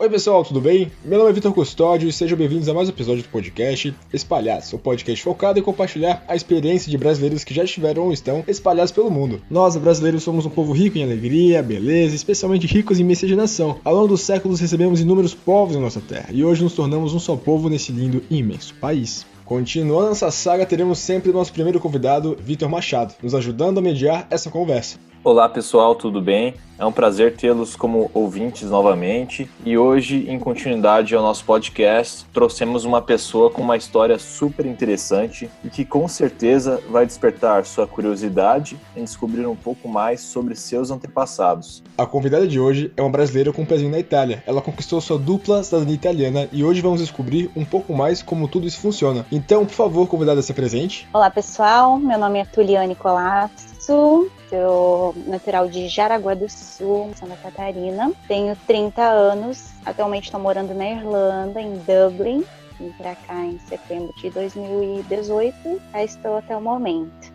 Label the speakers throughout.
Speaker 1: Oi pessoal, tudo bem? Meu nome é Vitor Custódio e sejam bem-vindos a mais um episódio do podcast Espalhados, o podcast focado em compartilhar a experiência de brasileiros que já estiveram ou estão espalhados pelo mundo. Nós, brasileiros, somos um povo rico em alegria, beleza, especialmente ricos em miscigenação. Ao longo dos séculos recebemos inúmeros povos em nossa terra e hoje nos tornamos um só povo nesse lindo e imenso país. Continuando essa saga, teremos sempre o nosso primeiro convidado, Vitor Machado, nos ajudando a mediar essa conversa.
Speaker 2: Olá pessoal, tudo bem? É um prazer tê-los como ouvintes novamente e hoje, em continuidade ao nosso podcast, trouxemos uma pessoa com uma história super interessante e que com certeza vai despertar sua curiosidade em descobrir um pouco mais sobre seus antepassados.
Speaker 1: A convidada de hoje é uma brasileira com um pezinho na Itália. Ela conquistou sua dupla cidadania italiana e hoje vamos descobrir um pouco mais como tudo isso funciona. Então, por favor, convidada, se presente.
Speaker 3: Olá pessoal, meu nome é Tuliane Colasso, sou natural de Jaraguá do Sul, Santa Catarina. Tenho 30 anos, atualmente estou morando na Irlanda, em Dublin. Vim para cá em setembro de 2018, já estou até o momento.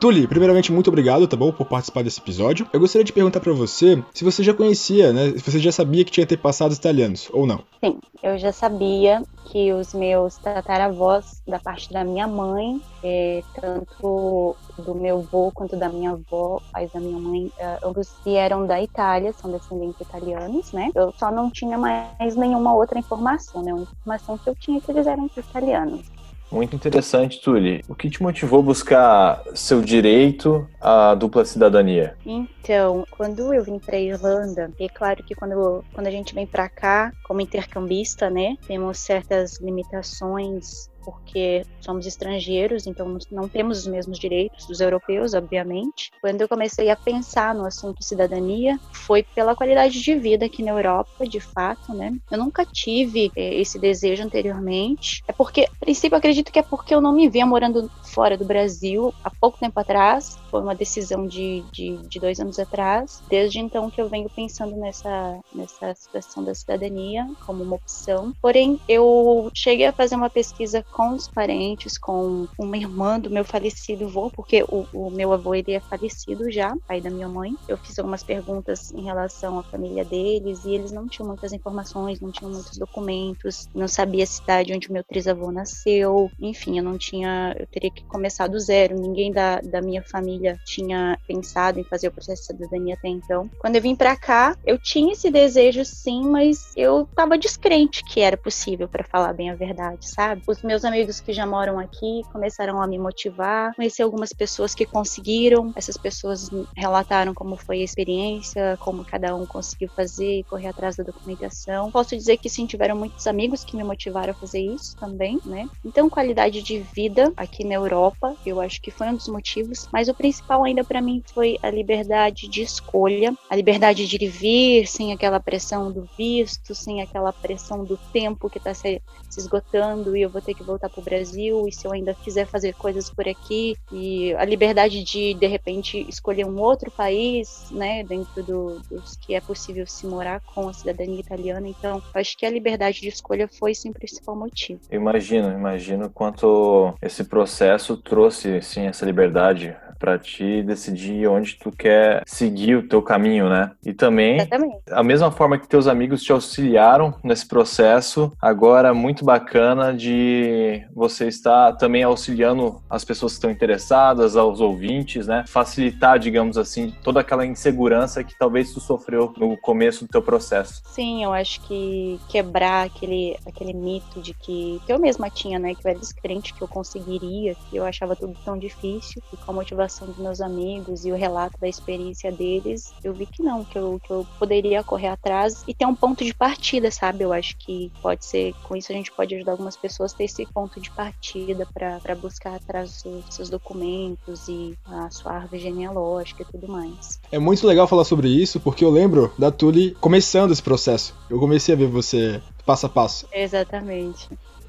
Speaker 1: Tuli, primeiramente, muito obrigado, tá bom, por participar desse episódio. Eu gostaria de perguntar para você se você já conhecia, né? Se você já sabia que tinha antepassados italianos, ou não?
Speaker 3: Sim, eu já sabia que os meus tataravós, da parte da minha mãe, é, tanto do meu avô quanto da minha avó, pais da minha mãe, uh, ambos vieram da Itália, são descendentes italianos, né? Eu só não tinha mais nenhuma outra informação, né? A informação que eu tinha é que eles eram italianos.
Speaker 2: Muito interessante, Tuli. O que te motivou a buscar seu direito à dupla cidadania?
Speaker 3: Então, quando eu vim para Irlanda, é claro que quando, quando a gente vem para cá como intercambista, né, temos certas limitações porque somos estrangeiros, então não temos os mesmos direitos dos europeus, obviamente. Quando eu comecei a pensar no assunto cidadania, foi pela qualidade de vida aqui na Europa, de fato, né? Eu nunca tive eh, esse desejo anteriormente. É porque, a princípio, acredito que é porque eu não me via morando fora do Brasil há pouco tempo atrás. Foi uma decisão de, de, de dois anos atrás. Desde então que eu venho pensando nessa, nessa situação da cidadania como uma opção. Porém, eu cheguei a fazer uma pesquisa com os parentes, com uma irmã do meu falecido avô, porque o, o, meu avô ele é falecido já, pai da minha mãe. Eu fiz algumas perguntas em relação à família deles e eles não tinham muitas informações, não tinham muitos documentos, não sabia a cidade onde o meu trisavô nasceu, enfim, eu não tinha, eu teria que começar do zero. Ninguém da, da minha família tinha pensado em fazer o processo de cidadania até então. Quando eu vim para cá, eu tinha esse desejo sim, mas eu tava descrente que era possível, para falar bem a verdade, sabe? Os meus amigos que já moram aqui começaram a me motivar. Conheci algumas pessoas que conseguiram. Essas pessoas relataram como foi a experiência, como cada um conseguiu fazer e correr atrás da documentação. Posso dizer que sim, tiveram muitos amigos que me motivaram a fazer isso também, né? Então, qualidade de vida aqui na Europa, eu acho que foi um dos motivos, mas o principal ainda para mim foi a liberdade de escolha, a liberdade de vir sem aquela pressão do visto, sem aquela pressão do tempo que está se, se esgotando e eu vou ter que voltar para o Brasil e se eu ainda quiser fazer coisas por aqui e a liberdade de de repente escolher um outro país, né, dentro do, dos que é possível se morar com a cidadania italiana. Então, acho que a liberdade de escolha foi sim o principal motivo.
Speaker 2: Imagino, imagino quanto esse processo trouxe sim essa liberdade para ti decidir onde tu quer seguir o teu caminho, né? E também, Exatamente. a mesma forma que teus amigos te auxiliaram nesse processo, agora muito bacana de você estar também auxiliando as pessoas que estão interessadas, aos ouvintes, né? Facilitar, digamos assim, toda aquela insegurança que talvez tu sofreu no começo do teu processo.
Speaker 3: Sim, eu acho que quebrar aquele, aquele mito de que, que eu mesma tinha, né? Que eu era descrente que eu conseguiria, que eu achava tudo tão difícil e com a motivação dos meus amigos e o relato da experiência deles, eu vi que não, que eu, que eu poderia correr atrás e ter um ponto de partida, sabe? Eu acho que pode ser, com isso a gente pode ajudar algumas pessoas a ter esse ponto de partida para buscar atrás dos seus documentos e a sua árvore genealógica e tudo mais.
Speaker 1: É muito legal falar sobre isso, porque eu lembro da Tuli começando esse processo. Eu comecei a ver você passo a passo.
Speaker 3: Exatamente.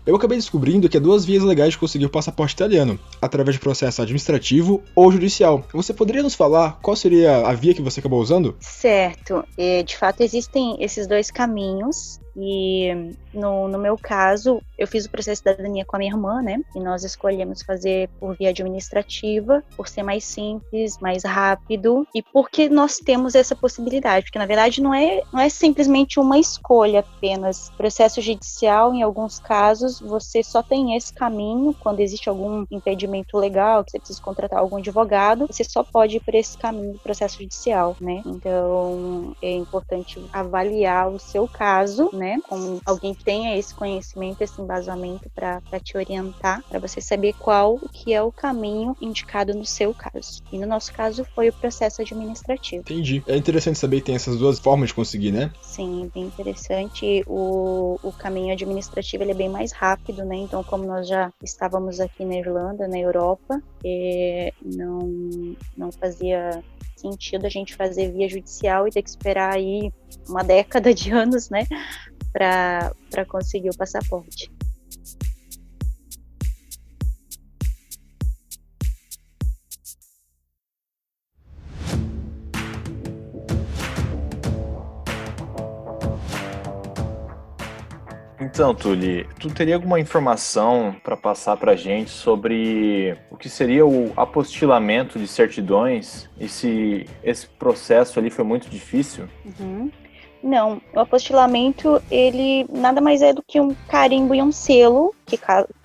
Speaker 1: Eu acabei descobrindo que há duas vias legais de conseguir o passaporte italiano, através de processo administrativo ou judicial. Você poderia nos falar qual seria a via que você acabou usando?
Speaker 3: Certo. De fato, existem esses dois caminhos. E no, no meu caso, eu fiz o processo de cidadania com a minha irmã, né? E nós escolhemos fazer por via administrativa, por ser mais simples, mais rápido e porque nós temos essa possibilidade. Porque na verdade não é, não é simplesmente uma escolha apenas. Processo judicial, em alguns casos, você só tem esse caminho quando existe algum impedimento legal, que você precisa contratar algum advogado, você só pode ir por esse caminho do processo judicial, né? Então é importante avaliar o seu caso, né? Com alguém que tenha esse conhecimento, esse embasamento para te orientar, para você saber qual que é o caminho indicado no seu caso. E no nosso caso foi o processo administrativo.
Speaker 1: Entendi. É interessante saber que tem essas duas formas de conseguir, né?
Speaker 3: Sim, bem interessante. O, o caminho administrativo ele é bem mais rápido, né? Então, como nós já estávamos aqui na Irlanda, na Europa, não, não fazia sentido a gente fazer via judicial e ter que esperar aí uma década de anos, né, para conseguir o passaporte.
Speaker 2: Então, Tuli, tu teria alguma informação para passar para a gente sobre o que seria o apostilamento de certidões e se esse processo ali foi muito difícil?
Speaker 3: Uhum. Não, o apostilamento ele nada mais é do que um carimbo e um selo que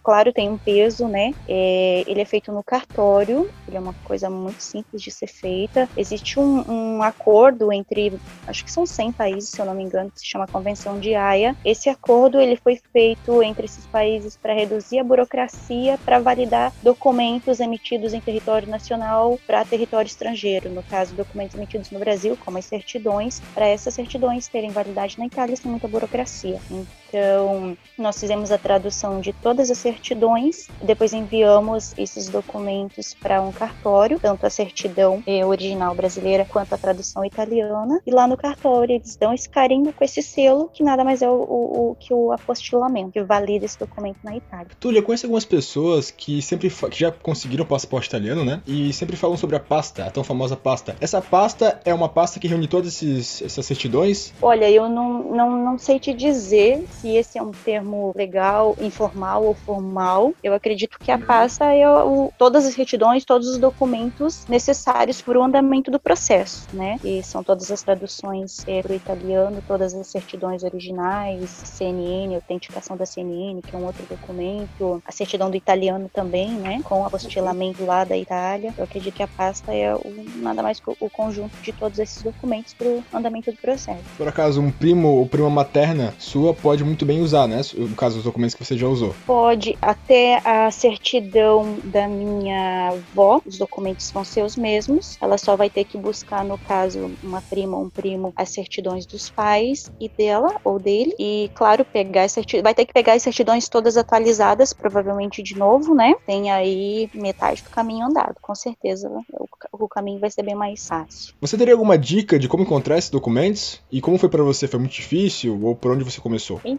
Speaker 3: claro, tem um peso, né? É, ele é feito no cartório, ele é uma coisa muito simples de ser feita. Existe um, um, acordo entre, acho que são 100 países, se eu não me engano, que se chama Convenção de Haia. Esse acordo ele foi feito entre esses países para reduzir a burocracia, para validar documentos emitidos em território nacional para território estrangeiro. No caso, documentos emitidos no Brasil, como as certidões, para essas certidões terem validade na Itália sem muita burocracia. Então, nós fizemos a tradução de todas as certidões, depois enviamos esses documentos para um cartório, tanto a certidão eh, original brasileira quanto a tradução italiana, e lá no cartório eles dão esse carimbo com esse selo, que nada mais é o, o, o que o apostilamento, que valida esse documento na Itália.
Speaker 1: Túlia, eu conheço algumas pessoas que sempre que já conseguiram o passaporte italiano, né? E sempre falam sobre a pasta, a tão famosa pasta. Essa pasta é uma pasta que reúne todas essas certidões?
Speaker 3: Olha, eu não, não, não sei te dizer se esse é um termo legal, informal ou formal. Eu acredito que a pasta é o, todas as certidões, todos os documentos necessários para o andamento do processo, né? E são todas as traduções é, para o italiano, todas as certidões originais, CNN, autenticação da CNN, que é um outro documento, a certidão do italiano também, né? Com o apostilamento lá da Itália. Eu acredito que a pasta é o, nada mais que o conjunto de todos esses documentos para o andamento do processo.
Speaker 1: Por acaso, um primo ou prima materna sua pode muito bem usar, né? No caso, os documentos que você já usou.
Speaker 3: Pode. Até a certidão da minha avó, os documentos vão ser os mesmos. Ela só vai ter que buscar, no caso, uma prima ou um primo, as certidões dos pais e dela ou dele. E, claro, pegar certidões. Vai ter que pegar as certidões todas atualizadas, provavelmente de novo, né? Tem aí metade do caminho andado. Com certeza o, o caminho vai ser bem mais fácil.
Speaker 1: Você teria alguma dica de como encontrar esses documentos? E como foi para você? Foi muito difícil? Ou por onde você começou?
Speaker 3: Então,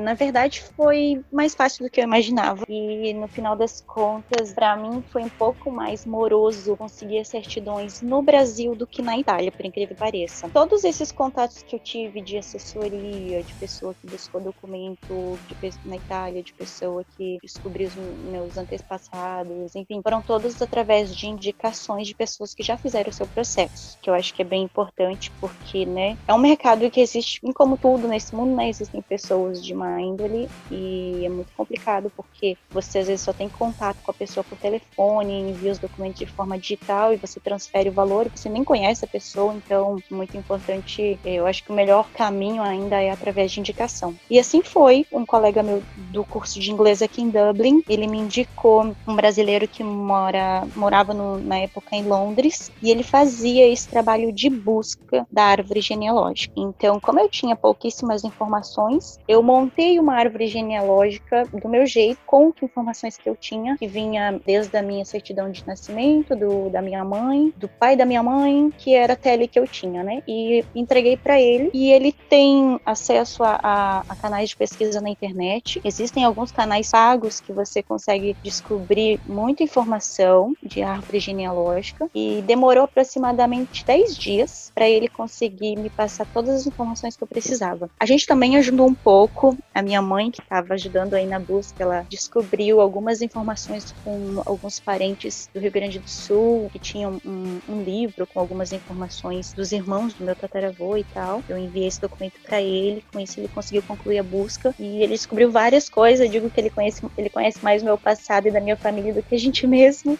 Speaker 3: na verdade foi mais fácil do que eu imaginava. E no final das contas, para mim foi um pouco mais moroso conseguir as certidões no Brasil do que na Itália, por incrível que pareça. Todos esses contatos que eu tive de assessoria, de pessoa que buscou documento de, na Itália, de pessoa que descobriu os meus antepassados, enfim, foram todos através de indicações de pessoas que já fizeram o seu processo, que eu acho que é bem importante porque, né, é um mercado que existe, como tudo nesse mundo, né, existem pessoas de má índole e é muito complicado porque você às vezes só tem contato com a pessoa por telefone, envia os documentos de forma digital e você transfere o valor e você nem conhece a pessoa, então muito importante. Eu acho que o melhor caminho ainda é através de indicação. E assim foi. Um colega meu do curso de inglês aqui em Dublin, ele me indicou um brasileiro que mora morava no, na época em Londres e ele fazia esse trabalho de busca da árvore genealógica. Então, como eu tinha pouquíssimas informações, eu montei uma árvore genealógica do meu jeito, com informações que eu tinha, que vinha desde a minha certidão de nascimento, do, da minha mãe, do pai da minha mãe, que era a tele que eu tinha, né? E entreguei para ele e ele tem acesso a, a, a canais de pesquisa na internet. Existem alguns canais pagos que você consegue descobrir muita informação de árvore genealógica e demorou aproximadamente 10 dias para ele conseguir me passar todas as informações que eu precisava. A gente também ajudou um pouco, a minha mãe que estava ajudando aí na busca, ela descobriu algumas informações com alguns parentes do Rio Grande do Sul que tinham um, um livro com algumas informações dos irmãos do meu tataravô e tal. Eu enviei esse documento para ele, com isso ele conseguiu concluir a busca e ele descobriu várias coisas. Eu digo que ele conhece, ele conhece mais o meu passado e da minha família do que a gente mesmo.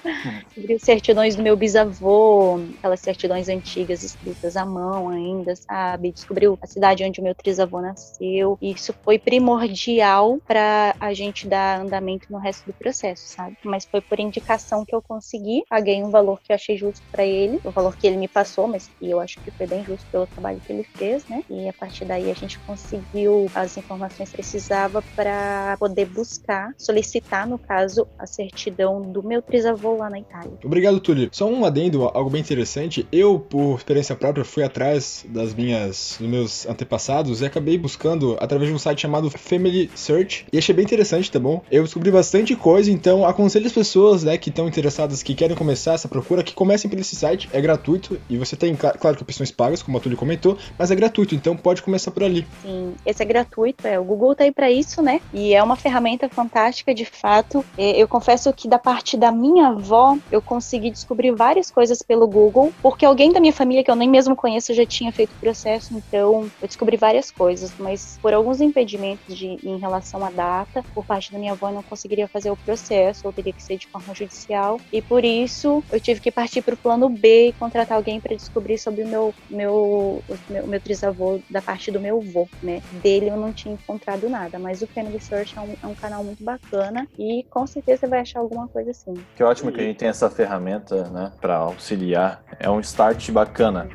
Speaker 3: Descobriu certidões do meu bisavô, aquelas certidões antigas escritas à mão ainda, sabe? Descobriu a cidade onde o meu trisavô nasceu. Isso foi primordial para a gente dar andamento no resto do processo, sabe? Mas foi por indicação que eu consegui, paguei um valor que eu achei justo para ele, o valor que ele me passou, mas que eu acho que foi bem justo pelo trabalho que ele fez, né? E a partir daí a gente conseguiu as informações que precisava para poder buscar, solicitar, no caso, a certidão do meu trisavô lá na Itália.
Speaker 1: Obrigado, Túlio. Só um adendo, algo bem interessante. Eu, por experiência própria, fui atrás das minhas, dos meus antepassados e acabei buscando através de um site chamado Family Search e achei bem interessante, tá bom? Eu descobri bastante coisa, então aconselho as pessoas, né, que estão interessadas, que querem começar essa procura, que comecem por esse site, é gratuito e você tem, claro que opções pagas, como a Túlio comentou, mas é gratuito, então pode começar por ali.
Speaker 3: Sim, esse é gratuito, é, o Google tá aí para isso, né? E é uma ferramenta fantástica de fato. Eu confesso que da parte da minha avó, eu consegui descobrir várias coisas pelo Google, porque alguém da minha família que eu nem mesmo conheço já tinha feito o processo, então eu descobri várias coisas, mas por alguns impedimentos de, em relação à data, por parte da minha avó, eu não conseguiria fazer o processo, ou teria que ser de forma judicial, e por isso eu tive que partir para o plano B e contratar alguém para descobrir sobre o meu, meu, meu, meu trisavô da parte do meu avô, né? Dele eu não tinha encontrado nada, mas o Family Search é um, é um canal muito bacana e com certeza vai achar alguma coisa assim.
Speaker 2: Que ótimo que a gente tem essa ferramenta, né, para auxiliar. É um start bacana.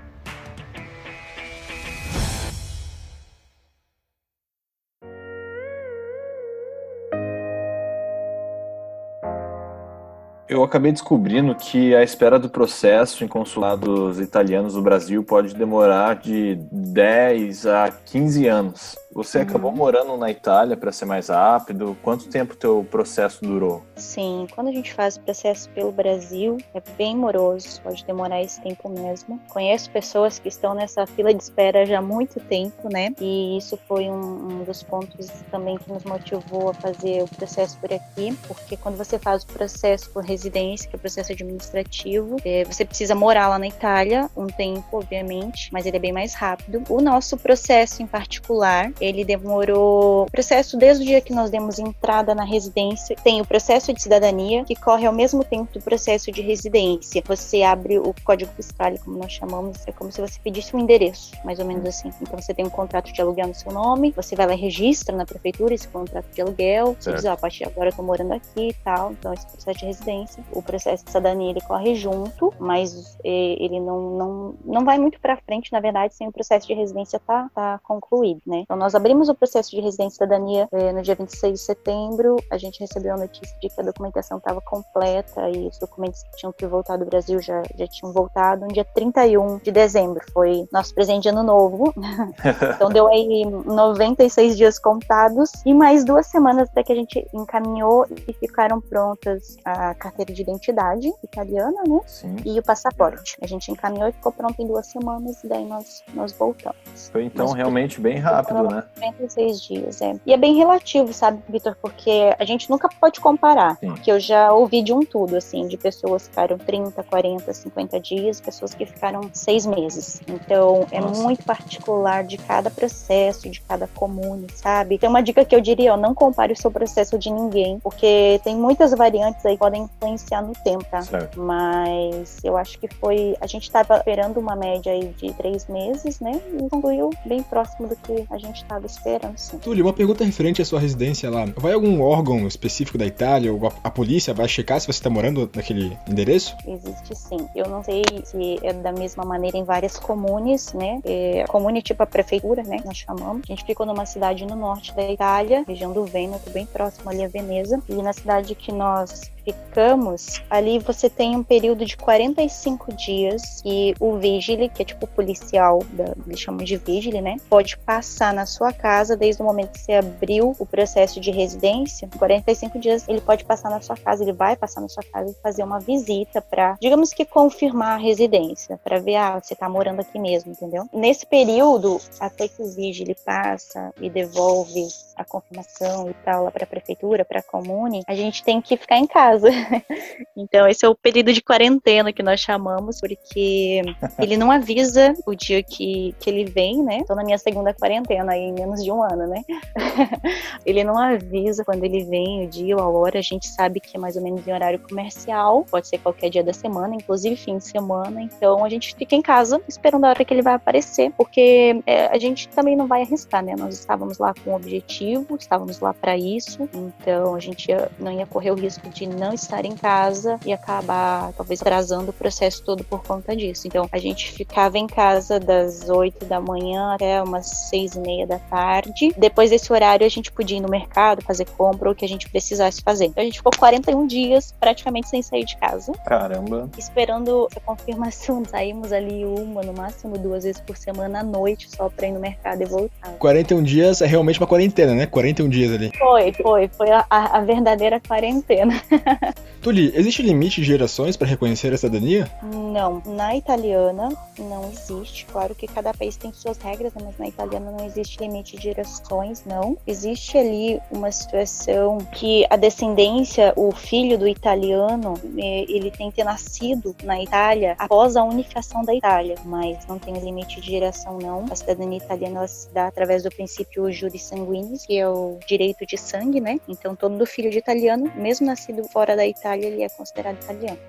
Speaker 2: Eu acabei descobrindo que a espera do processo em consulados italianos no Brasil pode demorar de 10 a 15 anos. Você uhum. acabou morando na Itália para ser mais rápido. Quanto tempo teu processo durou?
Speaker 3: Sim, quando a gente faz o processo pelo Brasil, é bem moroso, pode demorar esse tempo mesmo. Conheço pessoas que estão nessa fila de espera já há muito tempo, né? E isso foi um, um dos pontos também que nos motivou a fazer o processo por aqui, porque quando você faz o processo por residência, que é o processo administrativo, é, você precisa morar lá na Itália um tempo, obviamente, mas ele é bem mais rápido. O nosso processo em particular, ele demorou. O processo, desde o dia que nós demos entrada na residência, tem o processo de cidadania, que corre ao mesmo tempo do processo de residência. Você abre o código fiscal, como nós chamamos, é como se você pedisse um endereço, mais ou menos assim. Então você tem um contrato de aluguel no seu nome, você vai lá e registra na prefeitura esse contrato de aluguel, você diz, ah, a partir de agora eu tô morando aqui e tal. Então esse processo de residência. O processo de cidadania ele corre junto, mas é, ele não, não, não vai muito para frente, na verdade, sem o processo de residência tá, tá concluído, né? Então nós abrimos o processo de residência e cidadania eh, no dia 26 de setembro. A gente recebeu a notícia de que a documentação estava completa e os documentos que tinham que voltar do Brasil já, já tinham voltado. No dia 31 de dezembro foi nosso presente de ano novo. então deu aí 96 dias contados e mais duas semanas até que a gente encaminhou e ficaram prontas a carteira de identidade italiana, né? Sim. E o passaporte. A gente encaminhou e ficou pronto em duas semanas e daí nós, nós voltamos.
Speaker 2: Foi então Mas, realmente bem rápido, né?
Speaker 3: 96 dias, é. E é bem relativo, sabe, Vitor? Porque a gente nunca pode comparar. Sim. Que eu já ouvi de um tudo, assim, de pessoas que ficaram 30, 40, 50 dias, pessoas que ficaram seis meses. Então, é Nossa. muito particular de cada processo, de cada comune, sabe? Tem uma dica que eu diria, ó, não compare o seu processo de ninguém, porque tem muitas variantes aí que podem influenciar no tempo, tá? Certo. Mas eu acho que foi. A gente estava esperando uma média aí de três meses, né? E concluiu bem próximo do que a gente estava esperando, sim.
Speaker 1: Túlio, uma pergunta referente à sua residência lá. Vai algum órgão específico da Itália ou a, polícia vai checar se você está morando naquele endereço?
Speaker 3: Existe sim. Eu não sei se é da mesma maneira em várias comunes, né? É, comune tipo a prefeitura, né? Nós chamamos. A gente ficou numa cidade no norte da Itália, região do Vêneto, bem próximo ali a Veneza. E na cidade que nós ficamos, ali você tem um período de 45 dias e o vigile, que é tipo o policial, da, eles chamam de vigile, né? Pode passar na sua casa desde o momento que você abriu o processo de residência. 45 dias ele pode passar na sua casa, ele vai passar na sua casa e fazer uma visita para, digamos que confirmar a residência, para ver, ah, você tá morando aqui mesmo, entendeu? Nesse período, até que o vigile passa e devolve a confirmação e tal lá para a prefeitura, para a comune, a gente tem que ficar em casa casa. Então, esse é o período de quarentena que nós chamamos, porque ele não avisa o dia que, que ele vem, né? Estou na minha segunda quarentena aí, em menos de um ano, né? ele não avisa quando ele vem, o dia ou a hora. A gente sabe que é mais ou menos em horário comercial, pode ser qualquer dia da semana, inclusive fim de semana. Então, a gente fica em casa esperando a hora que ele vai aparecer, porque é, a gente também não vai arriscar, né? Nós estávamos lá com um objetivo, estávamos lá para isso, então a gente não ia correr o risco de não não estar em casa e acabar talvez atrasando o processo todo por conta disso. Então a gente ficava em casa das 8 da manhã até umas 6 e meia da tarde. Depois desse horário a gente podia ir no mercado, fazer compra ou o que a gente precisasse fazer. Então a gente ficou 41 dias praticamente sem sair de casa.
Speaker 2: Caramba.
Speaker 3: Esperando a confirmação. Saímos ali uma, no máximo duas vezes por semana à noite só pra ir no mercado e voltar.
Speaker 1: 41 dias é realmente uma quarentena, né? 41 dias ali.
Speaker 3: Foi, foi. Foi a, a verdadeira quarentena.
Speaker 1: Tuli, existe limite de gerações para reconhecer a cidadania?
Speaker 3: Não. Na italiana não existe. Claro que cada país tem suas regras, né? mas na italiana não existe limite de gerações, não. Existe ali uma situação que a descendência, o filho do italiano, é, ele tem que ter nascido na Itália após a unificação da Itália, mas não tem limite de geração, não. A cidadania italiana se dá através do princípio juris sanguinis, que é o direito de sangue, né? Então todo filho de italiano, mesmo nascido fora da Itália, ele é considerado italiano.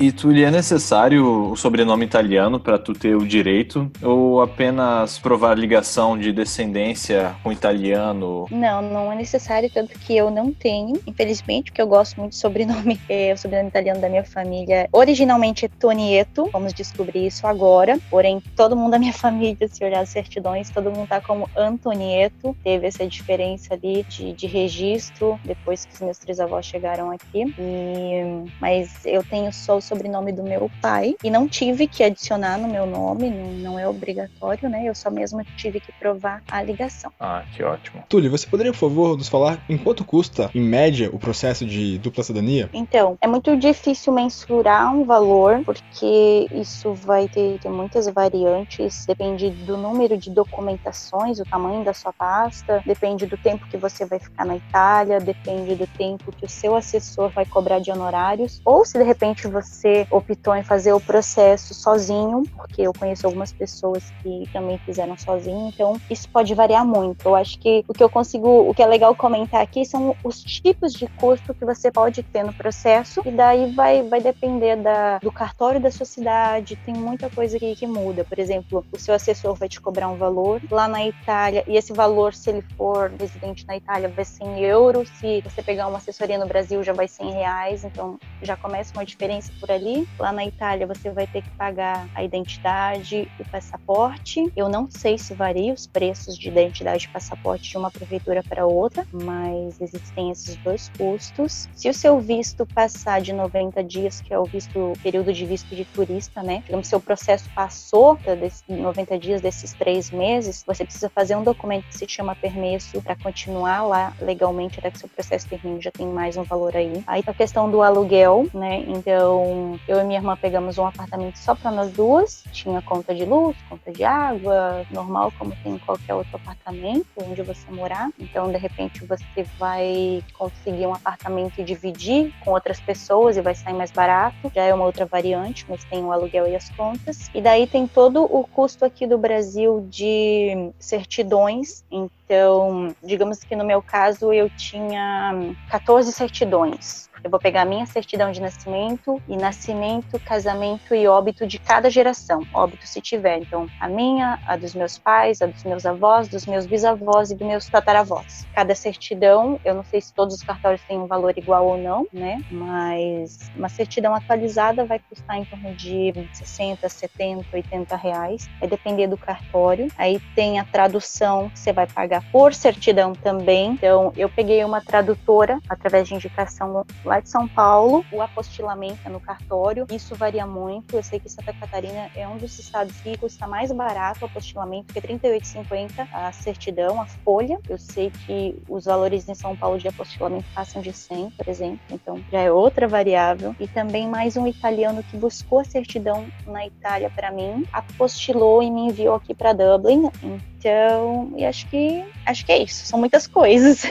Speaker 2: E Tuli, é necessário o sobrenome italiano para tu ter o direito ou apenas provar ligação de descendência com italiano?
Speaker 3: Não, não é necessário, tanto que eu não tenho, infelizmente, porque eu gosto muito do sobrenome, é, o sobrenome italiano da minha família. Originalmente é Tonieto, vamos descobrir isso agora, porém todo mundo da minha família, se olhar as certidões, todo mundo tá como Antonieto, teve essa diferença ali de, de registro depois que os meus três avós chegaram aqui, e, mas eu tenho só o sobrenome do meu pai e não tive que adicionar no meu nome, não, não é obrigatório, né? Eu só mesmo tive que provar a ligação.
Speaker 2: Ah, que ótimo.
Speaker 1: Túlio, você poderia, por favor, nos falar em quanto custa, em média, o processo de dupla cidadania?
Speaker 3: Então, é muito difícil mensurar um valor, porque isso vai ter, ter muitas variantes, depende do número de documentações, o tamanho da sua pasta, depende do tempo que você vai ficar na Itália, depende do tempo que o seu assessor vai cobrar de honorários, ou se de repente você você optou em fazer o processo sozinho, porque eu conheço algumas pessoas que também fizeram sozinho, então isso pode variar muito. Eu acho que o que eu consigo, o que é legal comentar aqui são os tipos de custo que você pode ter no processo, e daí vai, vai depender da, do cartório da sua cidade, tem muita coisa que, que muda. Por exemplo, o seu assessor vai te cobrar um valor lá na Itália, e esse valor, se ele for residente na Itália, vai ser em euros, se você pegar uma assessoria no Brasil, já vai ser em reais, então já começa uma diferença por por ali. Lá na Itália você vai ter que pagar a identidade e o passaporte. Eu não sei se varia os preços de identidade e passaporte de uma prefeitura para outra, mas existem esses dois custos. Se o seu visto passar de 90 dias, que é o visto período de visto de turista, né? Digamos, seu processo passou desses 90 dias desses três meses, você precisa fazer um documento que se chama permesso para continuar lá legalmente até que seu processo termine, já tem mais um valor aí. Aí a questão do aluguel, né? Então tem. Eu e minha irmã pegamos um apartamento só para nós duas. Tinha conta de luz, conta de água, normal como tem em qualquer outro apartamento onde você morar. Então, de repente, você vai conseguir um apartamento e dividir com outras pessoas e vai sair mais barato. Já é uma outra variante, mas tem o aluguel e as contas. E daí tem todo o custo aqui do Brasil de certidões. Então, digamos que no meu caso eu tinha 14 certidões eu vou pegar a minha certidão de nascimento e nascimento, casamento e óbito de cada geração, óbito se tiver. Então, a minha, a dos meus pais, a dos meus avós, dos meus bisavós e dos meus tataravós. Cada certidão, eu não sei se todos os cartórios têm um valor igual ou não, né? Mas uma certidão atualizada vai custar em torno de 60, 70, 80 reais. Vai depender do cartório. Aí tem a tradução que você vai pagar por certidão também. Então, eu peguei uma tradutora através de indicação lá de São Paulo, o apostilamento é no cartório. Isso varia muito. Eu sei que Santa Catarina é um dos estados que custa mais barato o apostilamento, que é R$ 38,50 a certidão, a folha. Eu sei que os valores em São Paulo de apostilamento passam de 100, por exemplo, então já é outra variável. E também mais um italiano que buscou a certidão na Itália para mim, apostilou e me enviou aqui para Dublin. Então, e acho que acho que é isso. São muitas coisas.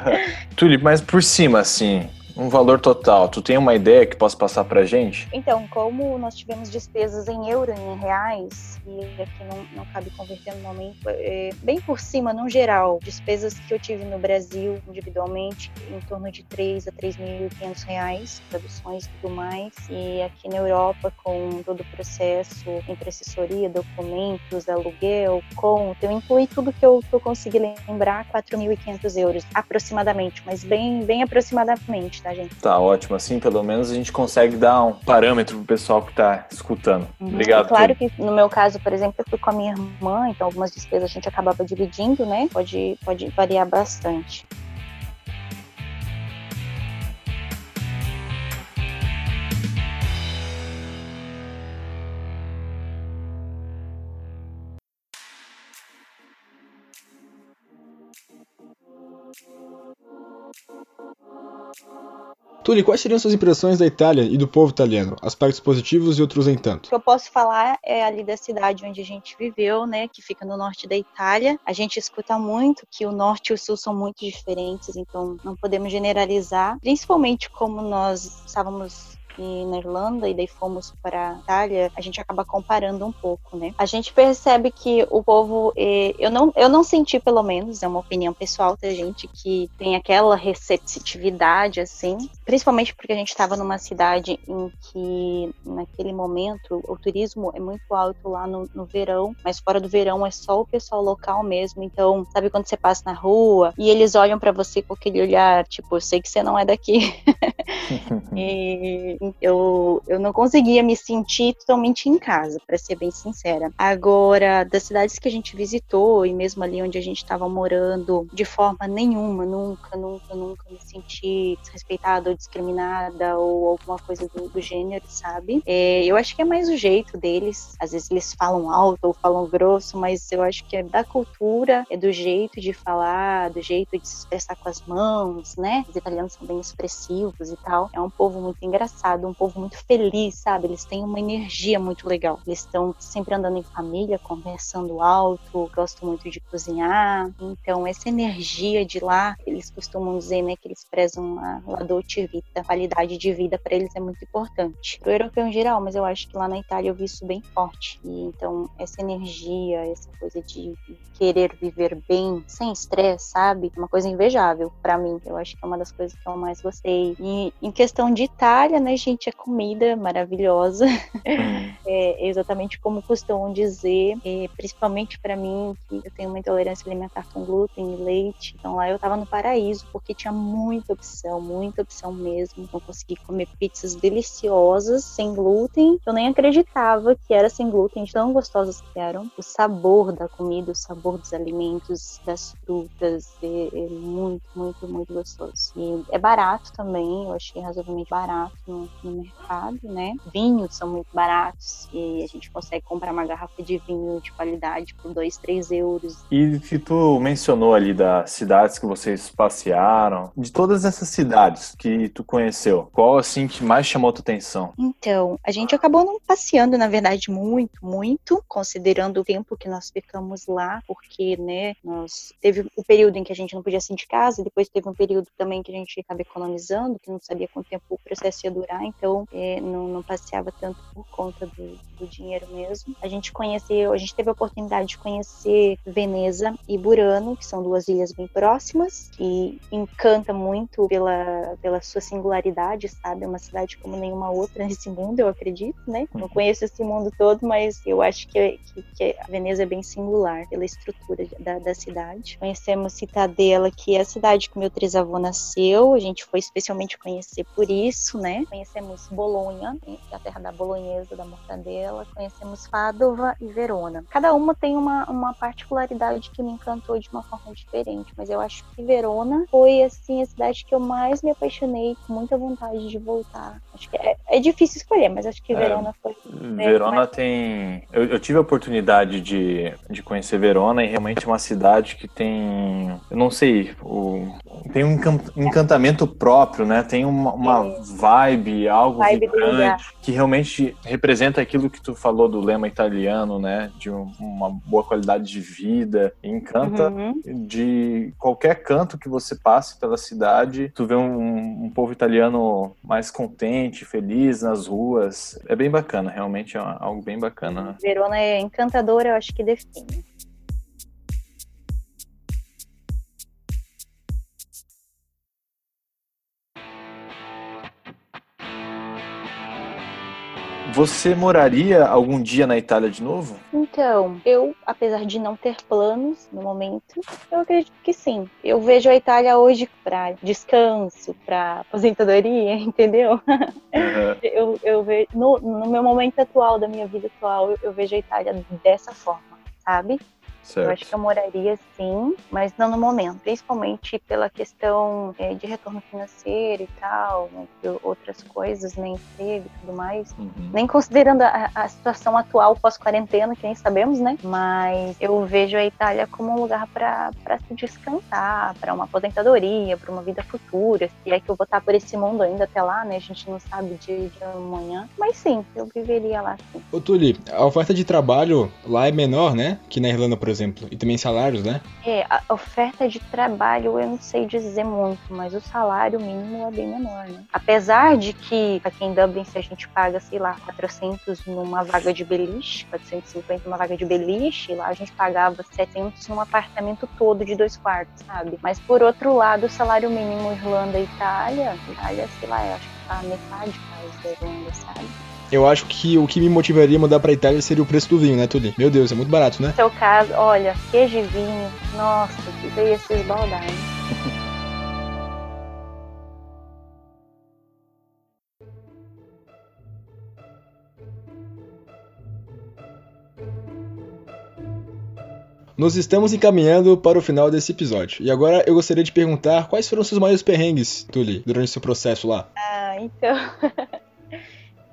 Speaker 2: Tulip, mas por cima, assim, um valor total, tu tem uma ideia que possa passar pra gente?
Speaker 3: Então, como nós tivemos despesas em euro e em reais, e aqui não, não cabe converter no momento, é, bem por cima, no geral, despesas que eu tive no Brasil individualmente, em torno de 3 a 3.500 reais, traduções e tudo mais, e aqui na Europa, com todo o processo entre assessoria, documentos, aluguel, conta, eu incluí tudo que eu, que eu consegui lembrar, 4.500 euros, aproximadamente, mas bem, bem aproximadamente, tá? Tá, gente?
Speaker 2: Tá ótimo. Assim, pelo menos a gente consegue dar um parâmetro pro pessoal que tá escutando. Uhum. Obrigado.
Speaker 3: Claro que no meu caso, por exemplo, eu fui com a minha irmã, então algumas despesas a gente acabava dividindo, né? Pode, pode variar bastante.
Speaker 1: Tuli, quais seriam suas impressões da Itália e do povo italiano? Aspectos positivos e outros em tanto.
Speaker 3: O que eu posso falar é ali da cidade onde a gente viveu, né, que fica no norte da Itália. A gente escuta muito que o norte e o sul são muito diferentes, então não podemos generalizar, principalmente como nós estávamos aqui na Irlanda e daí fomos para Itália, a gente acaba comparando um pouco, né? A gente percebe que o povo, eh, eu não, eu não senti pelo menos, é uma opinião pessoal da gente que tem aquela receptividade assim, principalmente porque a gente estava numa cidade em que naquele momento o turismo é muito alto lá no, no verão, mas fora do verão é só o pessoal local mesmo. Então, sabe quando você passa na rua e eles olham para você com aquele olhar, tipo, eu sei que você não é daqui. e eu, eu não conseguia me sentir totalmente em casa, para ser bem sincera. Agora, das cidades que a gente visitou e mesmo ali onde a gente estava morando, de forma nenhuma, nunca, nunca, nunca me senti desrespeitada ou discriminada ou alguma coisa do, do gênero, sabe? É, eu acho que é mais o jeito deles. Às vezes eles falam alto ou falam grosso, mas eu acho que é da cultura, é do jeito de falar, do jeito de se expressar com as mãos, né? Os italianos são bem expressivos e tal. É um povo muito engraçado, um povo muito feliz, sabe? Eles têm uma energia muito legal. Eles estão sempre andando em família, conversando alto, gostam muito de cozinhar. Então, essa energia de lá, eles costumam dizer, né, que eles prezam a, a dolce vita, a qualidade de vida para eles é muito importante. Pro europeu em geral, mas eu acho que lá na Itália eu vi isso bem forte. E então, essa energia, essa coisa de querer viver bem, sem estresse, sabe? Uma coisa invejável para mim. Eu acho que é uma das coisas que eu mais gostei. E em questão de Itália, né, gente, a comida maravilhosa. Uhum. é exatamente como costumam dizer, e principalmente para mim, que eu tenho uma intolerância alimentar com glúten e leite. Então lá eu tava no paraíso, porque tinha muita opção, muita opção mesmo. Então consegui comer pizzas deliciosas, sem glúten. Eu nem acreditava que era sem glúten, tão gostosas que eram. O sabor da comida, o sabor dos alimentos, das frutas, é, é muito, muito, muito gostoso. E é barato também, eu achei razoavelmente barato no, no, mercado, né? Vinhos são muito baratos e a gente consegue comprar uma garrafa de vinho de qualidade por 2, 3 euros.
Speaker 2: E que tu mencionou ali das cidades que vocês passearam, de todas essas cidades que tu conheceu, qual assim que mais chamou tua atenção?
Speaker 3: Então, a gente acabou não passeando, na verdade, muito, muito, considerando o tempo que nós ficamos lá, porque, né, nós teve o período em que a gente não podia sair de casa, depois teve um período também que a gente estava economizando, que não sabia quanto tempo o processo ia durar, então é, não, não, passeava tanto por conta do, do, dinheiro mesmo. A gente conheceu, a gente teve a oportunidade de conhecer Veneza e Burano, que são duas ilhas bem próximas, que encanta muito pela, pela sua singularidade, sabe? É uma cidade como nenhuma outra nesse mundo, eu acredito, né? Não conheço esse mundo todo, mas eu acho que, que, que a Veneza é bem singular pela estrutura da, da cidade. Conhecemos Citadela, que é a cidade que meu trisavô nasceu, a gente foi especialmente conhecer por isso, né? Conhecemos Bolonha, a terra da bolonhesa, da mortadela, conhecemos Padova e Verona. Cada uma tem uma, uma particularidade que me encantou de uma forma diferente, mas eu acho que Verona foi, assim, a cidade que eu mais me apaixonei, com muita vontade de voltar. Acho que é, é difícil escolher, mas acho que é, Verona foi.
Speaker 2: Verona mais... tem. Eu, eu, tive a oportunidade de, de conhecer Verona e realmente é uma cidade que tem. Eu não sei, o, tem um encantamento próprio, né? Tem uma, uma vibe, algo vibe vibrante, que realmente representa aquilo que tu falou do lema italiano, né? De um, uma boa qualidade de vida. Encanta uhum. de qualquer canto que você passe pela cidade, tu vê um, um povo italiano mais contente, feliz nas ruas. É bem bacana, realmente é algo bem bacana. Né?
Speaker 3: Verona é encantadora, eu acho que define.
Speaker 2: Você moraria algum dia na Itália de novo?
Speaker 3: Então, eu, apesar de não ter planos no momento, eu acredito que sim. Eu vejo a Itália hoje para descanso, para aposentadoria, entendeu? Uhum. eu, eu vejo no, no meu momento atual da minha vida atual, eu, eu vejo a Itália dessa forma, sabe? Certo. Eu acho que eu moraria sim, mas não no momento, principalmente pela questão é, de retorno financeiro e tal, né, outras coisas, nem né, emprego e tudo mais. Uhum. Nem considerando a, a situação atual pós-quarentena, que nem sabemos, né? Mas eu vejo a Itália como um lugar para se descansar, para uma aposentadoria, para uma vida futura. Se é que eu vou estar por esse mundo ainda até lá, né? A gente não sabe de, de amanhã. Mas sim, eu viveria lá sim.
Speaker 1: Ô, Tuli, a oferta de trabalho lá é menor, né? Que na Irlanda, por exemplo. E também salários, né?
Speaker 3: É, a oferta de trabalho eu não sei dizer muito, mas o salário mínimo é bem menor, né? Apesar de que aqui em Dublin, se a gente paga, sei lá, 400 numa vaga de beliche, 450 numa vaga de beliche, lá a gente pagava 700 num apartamento todo de dois quartos, sabe? Mas por outro lado, o salário mínimo Irlanda e Itália, Itália, sei lá, eu acho que tá metade quase da Irlanda, sabe?
Speaker 1: Eu acho que o que me motivaria a mudar pra Itália seria o preço do vinho, né, Tuli? Meu Deus, é muito barato, né?
Speaker 3: No seu caso, olha, queijo e vinho, nossa, que veio se esbaldar, hein?
Speaker 1: Nós estamos encaminhando para o final desse episódio. E agora eu gostaria de perguntar quais foram seus maiores perrengues, Tuli, durante seu processo lá.
Speaker 3: Ah, então.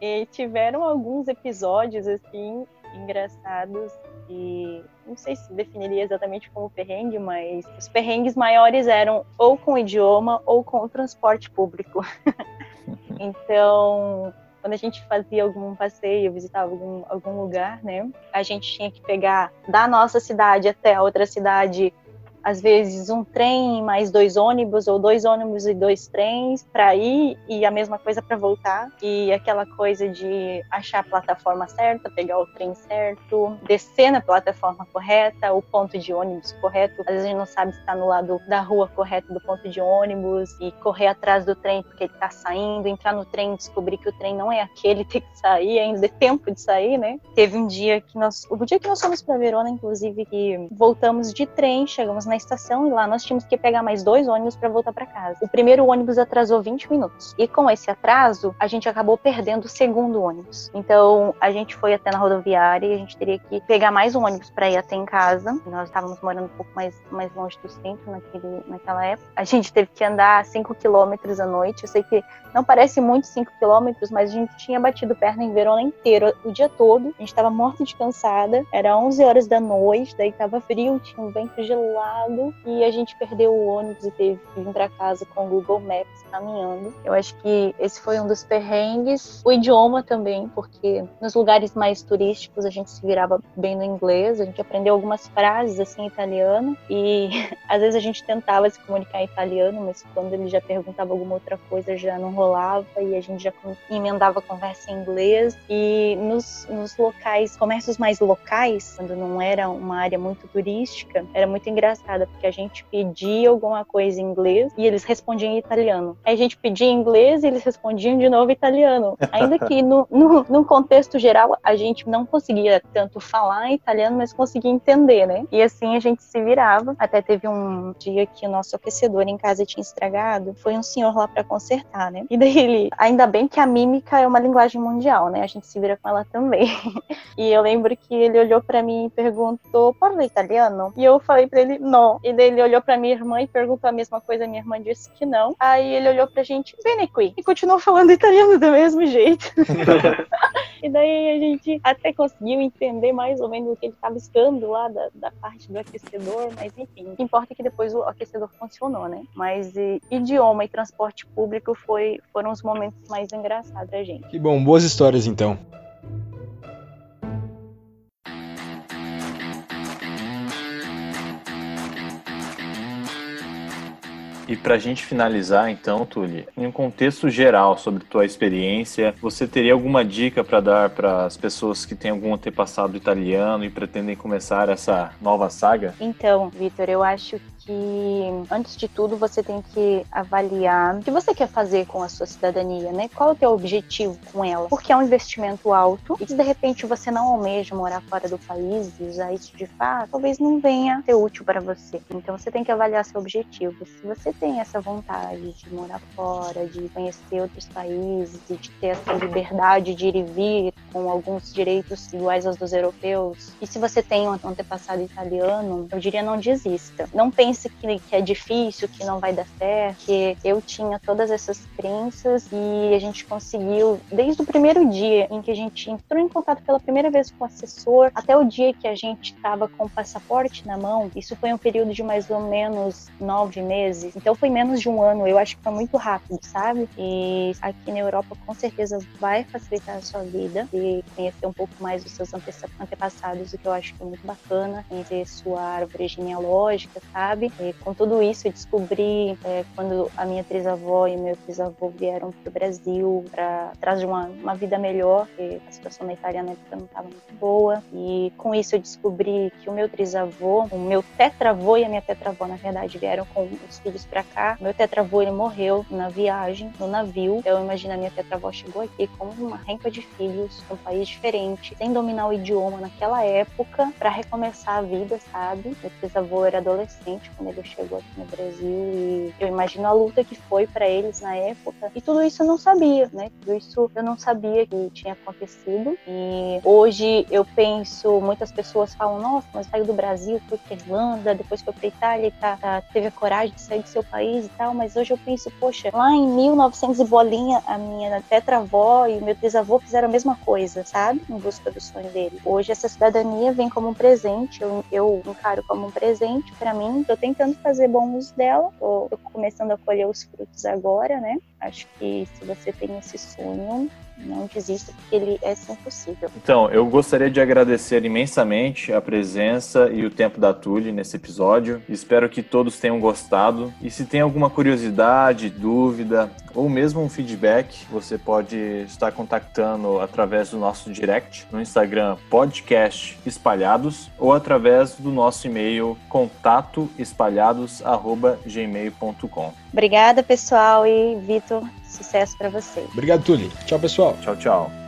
Speaker 3: E tiveram alguns episódios assim engraçados e não sei se definiria exatamente como perrengue, mas os perrengues maiores eram ou com o idioma ou com o transporte público. então, quando a gente fazia algum passeio, visitava algum, algum lugar, né, a gente tinha que pegar da nossa cidade até a outra cidade às vezes um trem mais dois ônibus ou dois ônibus e dois trens para ir e a mesma coisa para voltar e aquela coisa de achar a plataforma certa, pegar o trem certo, descer na plataforma correta, o ponto de ônibus correto. Às vezes a gente não sabe se está no lado da rua correto do ponto de ônibus e correr atrás do trem porque ele está saindo, entrar no trem descobrir que o trem não é aquele, tem que sair, ainda é tempo de sair, né? Teve um dia que nós, o dia que nós fomos para Verona, inclusive, que voltamos de trem, chegamos na estação e lá nós tínhamos que pegar mais dois ônibus para voltar para casa. O primeiro ônibus atrasou 20 minutos. E com esse atraso, a gente acabou perdendo o segundo ônibus. Então, a gente foi até na rodoviária e a gente teria que pegar mais um ônibus para ir até em casa. Nós estávamos morando um pouco mais, mais longe do centro naquele, naquela época. A gente teve que andar 5 quilômetros à noite. Eu sei que não parece muito 5 quilômetros, mas a gente tinha batido perna em Verona inteiro o dia todo. A gente estava morto de cansada. Era 11 horas da noite, daí estava frio, tinha um vento gelado e a gente perdeu o ônibus e teve que vir para casa com o Google Maps caminhando. Eu acho que esse foi um dos perrengues. O idioma também, porque nos lugares mais turísticos a gente se virava bem no inglês, a gente aprendeu algumas frases assim em italiano e às vezes a gente tentava se comunicar em italiano, mas quando ele já perguntava alguma outra coisa já não rolava e a gente já emendava a conversa em inglês. E nos, nos locais, comércios mais locais, quando não era uma área muito turística, era muito engraçada, porque a gente pedia alguma coisa em inglês e eles respondiam em italiano. Aí a gente pedia em inglês e eles respondiam de novo em italiano. Ainda que no, no, num contexto geral a gente não conseguia tanto falar italiano, mas conseguia entender, né? E assim a gente se virava. Até teve um dia que o nosso aquecedor em casa tinha estragado, foi um senhor lá para consertar, né? E daí ele, ainda bem que a mímica é uma linguagem mundial, né? A gente se vira com ela também. e eu lembro que ele olhou para mim e perguntou: "Parla italiano?" E eu falei para ele: "Não". E daí ele olhou para minha irmã e perguntou a mesma coisa, minha irmã disse que não. Aí ele olhou pra gente: "Bene qui". E continuou falando italiano do mesmo jeito. e daí a gente até conseguiu entender mais ou menos o que ele estava buscando lá da, da parte do aquecedor, mas enfim, o que importa é que depois o aquecedor funcionou, né? Mas e, idioma e transporte público foi, foram os momentos mais engraçados pra gente.
Speaker 1: Que bom, boas histórias então.
Speaker 2: E para a gente finalizar, então, Tuli, em um contexto geral sobre tua experiência, você teria alguma dica para dar para as pessoas que têm algum antepassado italiano e pretendem começar essa nova saga?
Speaker 3: Então, Vitor, eu acho que, antes de tudo, você tem que avaliar o que você quer fazer com a sua cidadania, né? Qual é o teu objetivo com ela? Porque é um investimento alto e se de repente você não almeja morar fora do país e usar isso de fato, talvez não venha ser útil para você. Então você tem que avaliar seu objetivo. Se você tem essa vontade de morar fora, de conhecer outros países e de ter essa liberdade de ir e vir com alguns direitos iguais aos dos europeus, e se você tem um antepassado italiano, eu diria não desista. Não pense que, que é difícil, que não vai dar certo, que eu tinha todas essas crenças e a gente conseguiu, desde o primeiro dia em que a gente entrou em contato pela primeira vez com o assessor, até o dia que a gente estava com o passaporte na mão, isso foi um período de mais ou menos nove meses, então foi menos de um ano, eu acho que foi muito rápido, sabe? E aqui na Europa com certeza vai facilitar a sua vida e conhecer um pouco mais dos seus antepassados, o que eu acho que é muito bacana, conhecer sua árvore genealógica, sabe? E com tudo isso, descobri é, quando a minha trisavó e meu trisavô vieram para o Brasil para atrás de uma, uma vida melhor, porque a situação na Itália na época não estava muito boa. E com isso, eu descobri que o meu trisavô, o meu tetravô e a minha tetravó, na verdade, vieram com os filhos para cá. Meu tetravô ele morreu na viagem, no navio. Então, imagina, a minha tetravó chegou aqui com uma renca de filhos, num país diferente, sem dominar o idioma naquela época, para recomeçar a vida, sabe? Meu trisavô era adolescente quando ele chegou aqui no Brasil e eu imagino a luta que foi para eles na época. E tudo isso eu não sabia, né? Tudo isso eu não sabia que tinha acontecido. E hoje eu penso, muitas pessoas falam, nossa, mas saiu do Brasil, foi pra Irlanda, depois foi pra Itália tá, tá, teve a coragem de sair do seu país e tal. Mas hoje eu penso, poxa, lá em 1900 e bolinha, a minha tetravó e o meu bisavô fizeram a mesma coisa, sabe? Em busca do sonho dele. Hoje essa cidadania vem como um presente, eu, eu encaro como um presente para mim. Eu tentando fazer bom uso dela. Tô começando a colher os frutos agora, né? Acho que se você tem esse sonho, não desista, porque ele é sim possível.
Speaker 2: Então, eu gostaria de agradecer imensamente a presença e o tempo da Tule nesse episódio. Espero que todos tenham gostado. E se tem alguma curiosidade, dúvida ou mesmo um feedback, você pode estar contactando através do nosso direct no Instagram podcast espalhados ou através do nosso e-mail contatoespalhados@gmail.com.
Speaker 3: Obrigada, pessoal, e Vitor, sucesso para você.
Speaker 1: Obrigado, Tuli. Tchau, pessoal.
Speaker 2: Tchau, tchau.